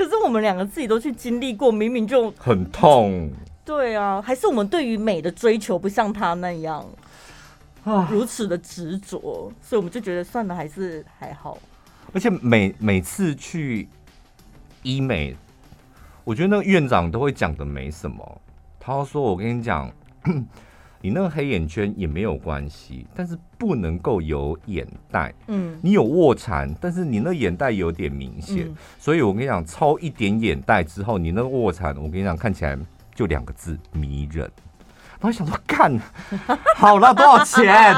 S2: 可是我们两个自己都去经历过，明明就
S1: 很痛。
S2: 对啊，还是我们对于美的追求不像他那样啊，如此的执着，所以我们就觉得算了，还是还好。
S1: 而且每每次去医美，我觉得那个院长都会讲的没什么。他说：“我跟你讲。”你那个黑眼圈也没有关系，但是不能够有眼袋。
S2: 嗯，
S1: 你有卧蚕，但是你那眼袋有点明显，嗯，所以我跟你讲，抽一点眼袋之后，你那个卧蚕，我跟你讲，看起来就两个字迷人。然后想说，干，好了，多少钱？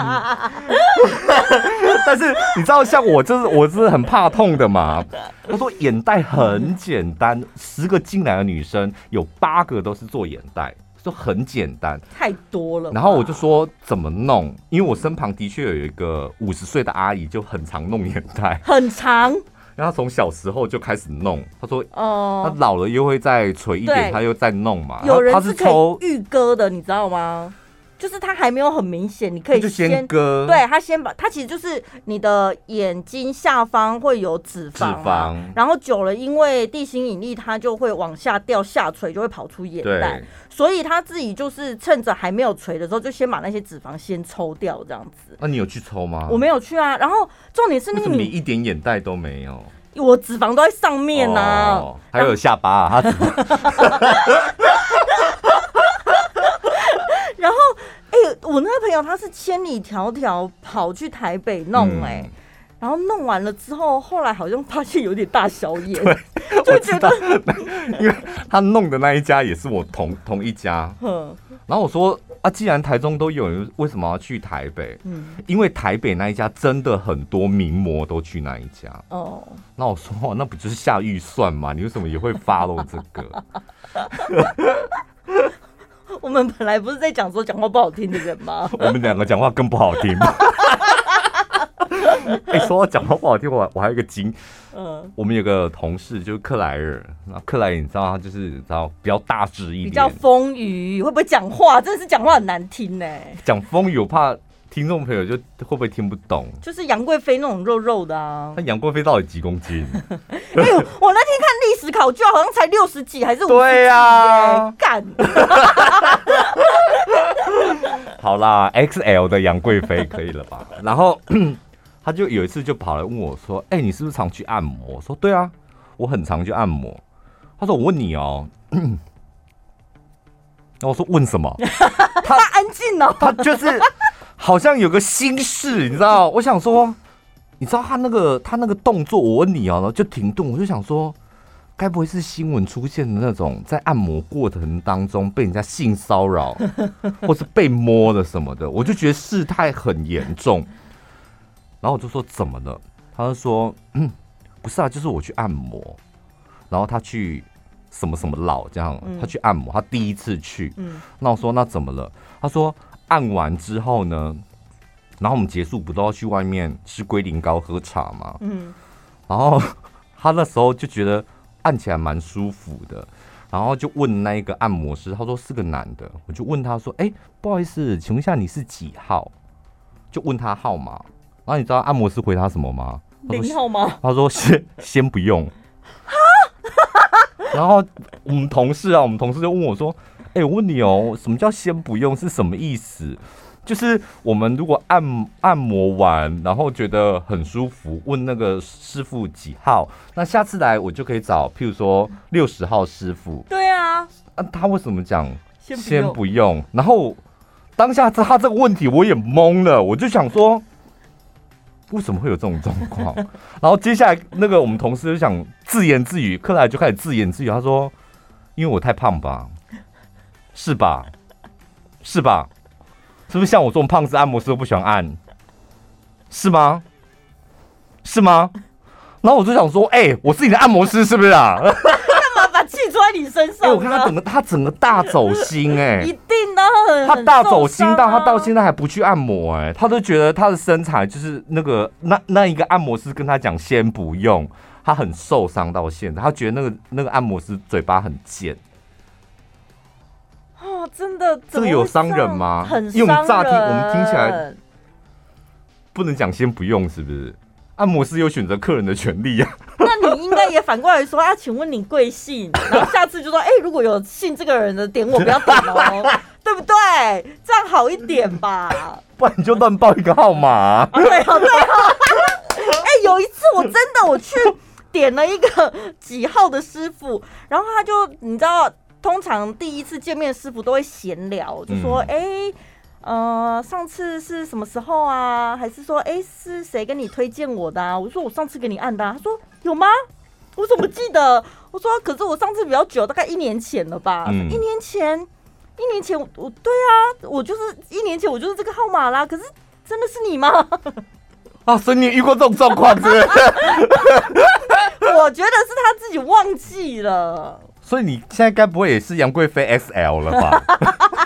S1: 但是你知道，像我就是我是很怕痛的嘛。他说眼袋很简单，十个进来的女生有八个都是做眼袋。就很简单，
S2: 太多了。
S1: 然后我就说怎么弄，因为我身旁的确有一个五十岁的阿姨，就很常弄眼袋，
S2: 很长。
S1: 然后从小时候就开始弄，她说哦，她老了又会再垂一点，她又再弄嘛。
S2: 有人是抽玉割的，你知道吗？就是它还没有很明显，你可以先，
S1: 就先割。
S2: 对，它先把它其实就是你的眼睛下方会有脂肪，啊，脂肪，然后久了因为地心引力，它就会往下掉，下垂就会跑出眼袋。所以他自己就是趁着还没有垂的时候，就先把那些脂肪先抽掉，这样子。
S1: 那、啊、你有去抽吗？
S2: 我没有去啊。然后重点是那个你
S1: 一点眼袋都没有，
S2: 我脂肪都在上面呢、啊哦，
S1: 还有下巴、啊。他
S2: 然后，哎、欸，我那个朋友他是千里迢迢跑去台北弄、欸，哎、嗯，然后弄完了之后，后来好像发现有点大小眼，对就觉得，
S1: 因为他弄的那一家也是我同 同一家，
S2: 嗯，
S1: 然后我说啊，既然台中都有人，为什么要去台北？
S2: 嗯，因
S1: 为台北那一家真的很多名模都去那一家，
S2: 哦，
S1: 那我说那不就是下预算吗？你为什么也会 follow 这个？
S2: 我们本来不是在讲说讲话不好听的人吗？
S1: 我们两个讲话更不好听。哎、欸，说到讲话不好听，我我还有一个经，
S2: 嗯，
S1: 我们有个同事就是克莱尔，那克莱尔你知道他就是你知道比较大只一点，
S2: 比较丰腴，会不会讲话？真的是讲话很难听呢。
S1: 讲风雨，我怕听众朋友就会不会听不懂。
S2: 就是杨贵妃那种肉肉的啊。
S1: 那杨贵妃到底几公斤？
S2: 哎呦，我那天看历史考卷，好像才六十几还是五十几？
S1: 对呀、啊，
S2: 干。
S1: 好啦，XL 的杨贵妃可以了吧？然后。他就有一次就跑来问我说：“哎、欸，你是不是常去按摩？”我说：“对啊，我很常去按摩。”他说：“我问你哦。”然后我说：“问什么？”
S2: 他安静哦，
S1: 他就是好像有个心事，你知道？我想说，你知道他那个他那个动作，我问你哦，就停顿。我就想说，该不会是新闻出现的那种在按摩过程当中被人家性骚扰，或是被摸了什么的？我就觉得事态很严重。然后我就说怎么了？他就说，嗯，不是啊，就是我去按摩，然后他去什么什么老这样，他去按摩，他第一次去。
S2: 嗯，
S1: 那我说那怎么了？他说按完之后呢，然后我们结束不都要去外面吃龟苓膏喝茶吗？
S2: 嗯，
S1: 然后 他那时候就觉得按起来蛮舒服的，然后就问那一个按摩师，他说是个男的，我就问他说，哎，不好意思，请问一下你是几号？就问他号码，然后你知道按摩师回他什么吗？
S2: 零号吗？
S1: 他说先先不用。然后我们同事啊，我们同事就问我说：“哎、欸，我问你哦，什么叫先不用是什么意思？就是我们如果按按摩完，然后觉得很舒服，问那个师傅几号，那下次来我就可以找，譬如说六十号师傅。
S2: 对啊，
S1: 啊，他为什么讲
S2: 先不用？
S1: 先不用？然后当下他这个问题我也懵了，我就想说。”为什么会有这种状况？然后接下来那个我们同事就想自言自语，克莱就开始自言自语，他说：“因为我太胖吧，是吧？是吧？是不是像我这种胖子按摩师都不喜欢按？是吗？是吗？”然后我就想说：“哎、欸，我是你的按摩师，是不是啊？”
S2: 干嘛把气出在你身上，
S1: 我看他整个他整个大走心、欸，哎，
S2: 的，
S1: 他大走心到他到现在还不去按摩、欸，哎，他都觉得他的身材就是那个那那一个按摩师跟他讲先不用，他很受伤到现在，他觉得那个那个按摩师嘴巴很贱，
S2: 哦，真的，
S1: 这个有伤人吗？
S2: 很伤人，
S1: 因为我们乍听，我们听起来不能讲先不用，是不是？按摩师有选择客人的权利啊。
S2: 那你应该也反过来说啊，请问你贵姓？然后下次就说，哎、欸，如果有姓这个人的点我不要点哦，对不对？这样好一点吧。
S1: 不然你就乱报一个号码、啊
S2: 啊。对啊，对啊。哎、欸，有一次我真的我去点了一个几号的师傅，然后他就你知道，通常第一次见面师傅都会闲聊，就说，哎、嗯。欸呃，上次是什么时候啊？还是说，哎，是谁跟你推荐我的啊？我说我上次给你按的啊。他说有吗？我怎么记得？我说可是我上次比较久，大概一年前了吧？嗯、一年前，一年前我，我对啊，我就是一年前我就是这个号码啦。可是真的是你吗？
S1: 啊，所以你遇过这种状况是？
S2: 我觉得是他自己忘记了。
S1: 所以你现在该不会也是杨贵妃 XL 了吧？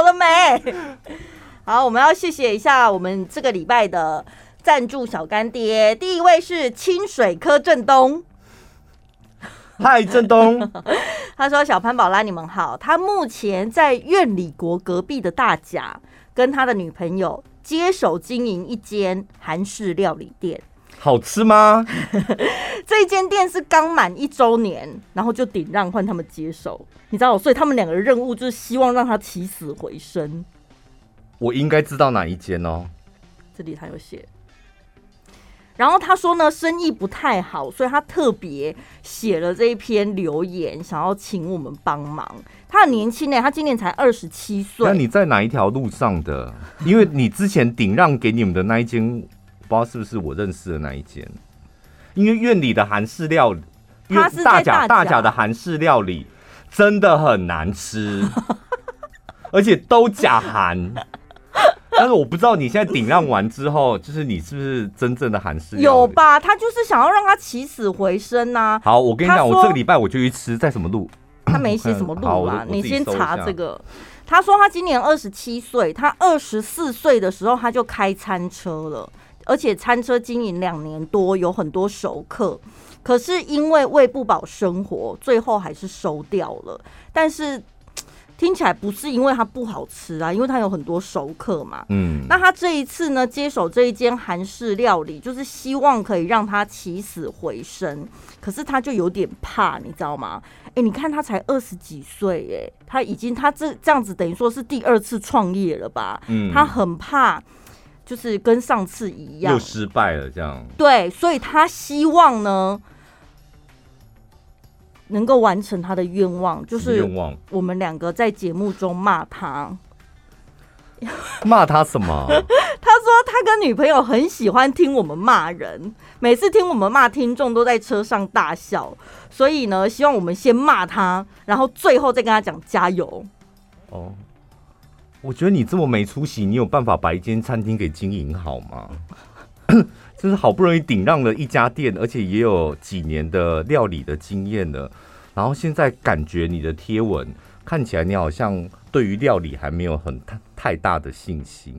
S2: 好了没？好，我们要谢谢一下我们这个礼拜的赞助小干爹。第一位是清水柯震东，
S1: 嗨，振东。
S2: 他说：“小潘宝拉，你们好。他目前在院里国隔壁的大甲，跟他的女朋友接手经营一间韩式料理店。”
S1: 好吃吗？
S2: 这一间店是刚满一周年，然后就顶让换他们接手，你知道，所以他们两个任务就是希望让他起死回生。
S1: 我应该知道哪一间哦，
S2: 这里他有写。然后他说呢，生意不太好，所以他特别写了这一篇留言，想要请我们帮忙。他很年轻呢，他今年才二十七岁。
S1: 那你在哪一条路上的？因为你之前顶让给你们的那一间。不知道是不是我认识的那一间，因为院里的韩式料理，
S2: 它是大甲
S1: 大甲的韩式料理真的很难吃，而且都假韩。但是我不知道你现在顶让完之后，就是你是不是真正的韩式？
S2: 有吧？他就是想要让他起死回生呐、啊。
S1: 好，我跟你讲，我这个礼拜我就去吃，在什么路？
S2: 他没写什么路啊？你先查这个。他说他今年二十七岁，他二十四岁的时候他就开餐车了。而且餐车经营两年多，有很多熟客，可是因为喂不饱生活，最后还是收掉了。但是听起来不是因为它不好吃啊，因为它有很多熟客嘛。嗯，那他这一次呢，接手这一间韩式料理，就是希望可以让他起死回生。可是他就有点怕，你知道吗？哎、欸，你看他才二十几岁，哎，他已经他这这样子等于说是第二次创业了吧？嗯，他很怕。就是跟上次一样，
S1: 又失败了，这样。
S2: 对，所以他希望呢，能够完成他的愿望，就是愿望。我们两个在节目中骂他，
S1: 骂他什么？
S2: 他说他跟女朋友很喜欢听我们骂人，每次听我们骂听众都在车上大笑，所以呢，希望我们先骂他，然后最后再跟他讲加油。
S1: 哦。我觉得你这么没出息，你有办法把一间餐厅给经营好吗？就是好不容易顶让了一家店，而且也有几年的料理的经验了，然后现在感觉你的贴文看起来你好像对于料理还没有很太太大的信心。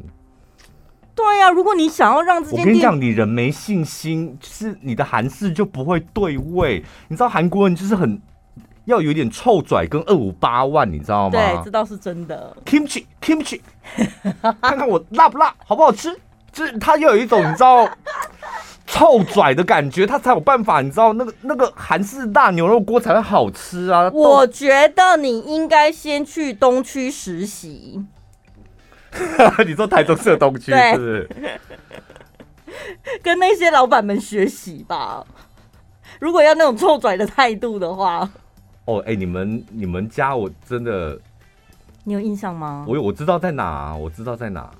S2: 对呀、啊，如果你想要让这间店，
S1: 我跟你讲，你人没信心，就是你的韩式就不会对味。你知道韩国人就是很要有点臭拽跟二五八万，你知道吗？
S2: 对，这倒是真的。
S1: Kimchi Kimchi，看看我辣不辣，好不好吃？就是他要有一种你知道 臭拽的感觉，他才有办法。你知道那个那个韩式大牛肉锅才会好吃啊！
S2: 我觉得你应该先去东区实习。
S1: 你说台中市的东区是不是？
S2: 跟那些老板们学习吧。如果要那种臭拽的态度的话，
S1: 哦，哎、欸，你们你们家我真的，
S2: 你有印象吗？
S1: 我我知道在哪，我知道在哪，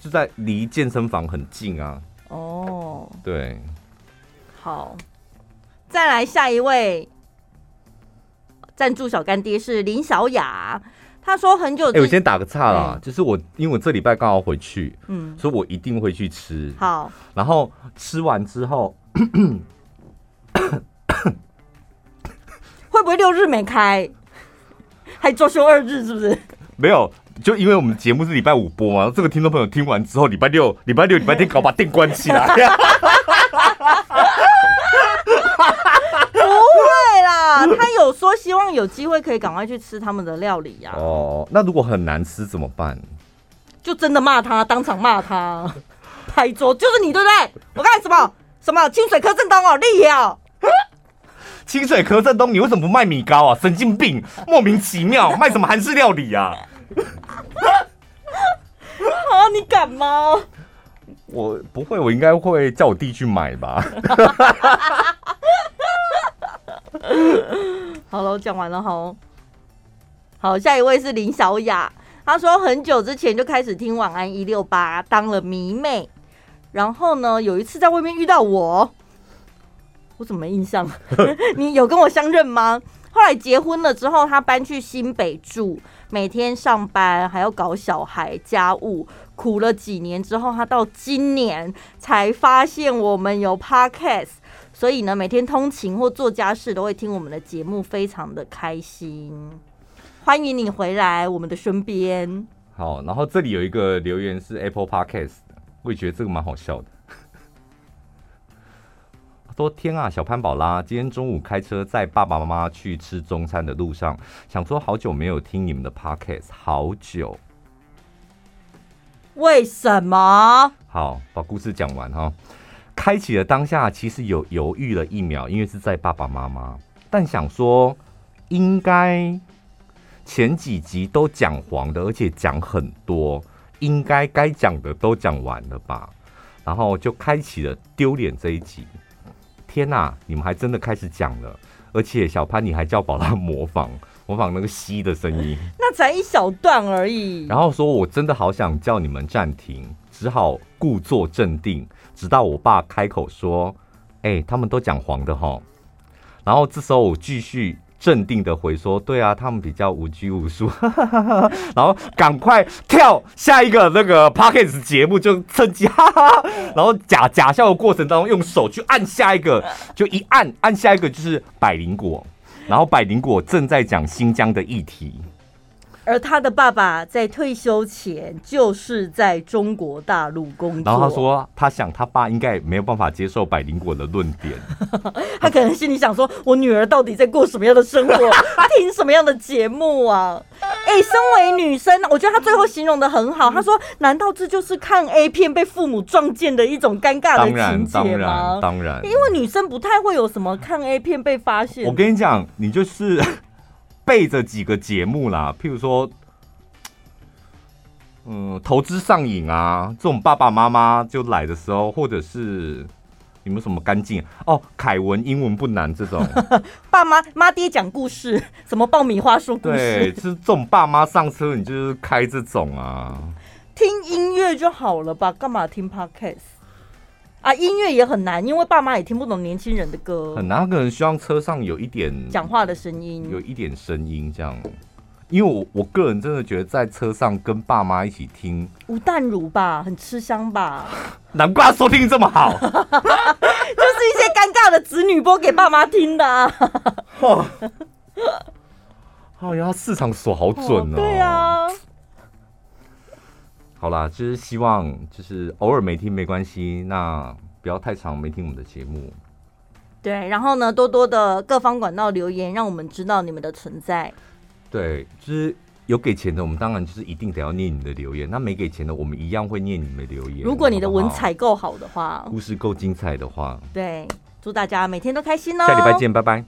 S1: 就在离健身房很近啊。哦，对，
S2: 好，再来下一位赞助小干爹是林小雅。他说很久，哎、
S1: 欸，我先打个岔啦，就是我因为我这礼拜刚好回去，嗯，所以我一定会去吃。
S2: 好，
S1: 然后吃完之后，
S2: 会不会六日没开？还周休二日是不是？
S1: 没有，就因为我们节目是礼拜五播嘛，这个听众朋友听完之后，礼拜六、礼拜六、礼拜天搞把店关起来。
S2: 他有说希望有机会可以赶快去吃他们的料理呀、啊。
S1: 哦，那如果很难吃怎么办？
S2: 就真的骂他，当场骂他，拍桌，就是你对不对？我干什么？什么清水柯正东哦，厉害哦！
S1: 清水柯震东，你为什么不卖米糕啊？神经病，莫名其妙卖什么韩式料理啊？
S2: 啊，你敢吗？
S1: 我不会，我应该会叫我弟去买吧。
S2: 好了，我讲完了哈。好，下一位是林小雅，她说很久之前就开始听晚安一六八，当了迷妹。然后呢，有一次在外面遇到我，我怎么没印象？你有跟我相认吗？后来结婚了之后，他搬去新北住，每天上班还要搞小孩家务，苦了几年之后，他到今年才发现我们有 Podcast。所以呢，每天通勤或做家事都会听我们的节目，非常的开心。欢迎你回来我们的身边。
S1: 好，然后这里有一个留言是 Apple Podcast，我也觉得这个蛮好笑的。他说：“天啊，小潘宝拉，今天中午开车在爸爸妈妈去吃中餐的路上，想说好久没有听你们的 Podcast，好久。
S2: 为什么？
S1: 好，把故事讲完哈。”开启了当下，其实有犹豫了一秒，因为是在爸爸妈妈，但想说应该前几集都讲黄的，而且讲很多，应该该讲的都讲完了吧，然后就开启了丢脸这一集。天呐，你们还真的开始讲了，而且小潘你还叫宝拉模仿 模仿那个吸的声音，
S2: 那才一小段而已。
S1: 然后说我真的好想叫你们暂停，只好故作镇定。直到我爸开口说：“哎、欸，他们都讲黄的哈。”然后这时候我继续镇定的回说：“对啊，他们比较无拘无束。”然后赶快跳下一个那个 p o c k e t 节目，就趁机哈哈。然后假假笑的过程当中，用手去按下一个，就一按按下一个就是百灵果。然后百灵果正在讲新疆的议题。
S2: 而他的爸爸在退休前就是在中国大陆工作。
S1: 然后他说，他想他爸应该没有办法接受百灵果的论点。
S2: 他可能心里想说，我女儿到底在过什么样的生活，听什么样的节目啊？哎、欸，身为女生，我觉得她最后形容的很好。她说，难道这就是看 A 片被父母撞见的一种尴尬的情节吗？当然，当然，
S1: 当然，
S2: 因为女生不太会有什么看 A 片被发现。
S1: 我跟你讲，你就是。背着几个节目啦，譬如说，嗯，投资上瘾啊，这种爸爸妈妈就来的时候，或者是你们什么干净哦，凯文英文不难这种，
S2: 爸妈妈爹讲故事，什么爆米花说故事，
S1: 对，是这种爸妈上车，你就是开这种啊，
S2: 听音乐就好了吧，干嘛听 Podcast？啊，音乐也很难，因为爸妈也听不懂年轻人的歌。
S1: 很难，可能希望车上有一点
S2: 讲话的声音，
S1: 有一点声音这样。因为我我个人真的觉得在车上跟爸妈一起听
S2: 吴淡如吧，很吃香吧？
S1: 难怪收听这么好，就是
S2: 一些尴尬的子女播给爸妈听的、啊。哦，
S1: 哎呀，市场锁好准哦。
S2: 对啊。
S1: 好啦，就是希望就是偶尔没听没关系，那不要太长没听我们的节目。
S2: 对，然后呢，多多的各方管道留言，让我们知道你们的存在。
S1: 对，就是有给钱的，我们当然就是一定得要念你的留言；那没给钱的，我们一样会念你们的留言。
S2: 如果你的文采够好的话，
S1: 故事够精彩的话，
S2: 对，祝大家每天都开心哦！
S1: 下礼拜见，拜拜。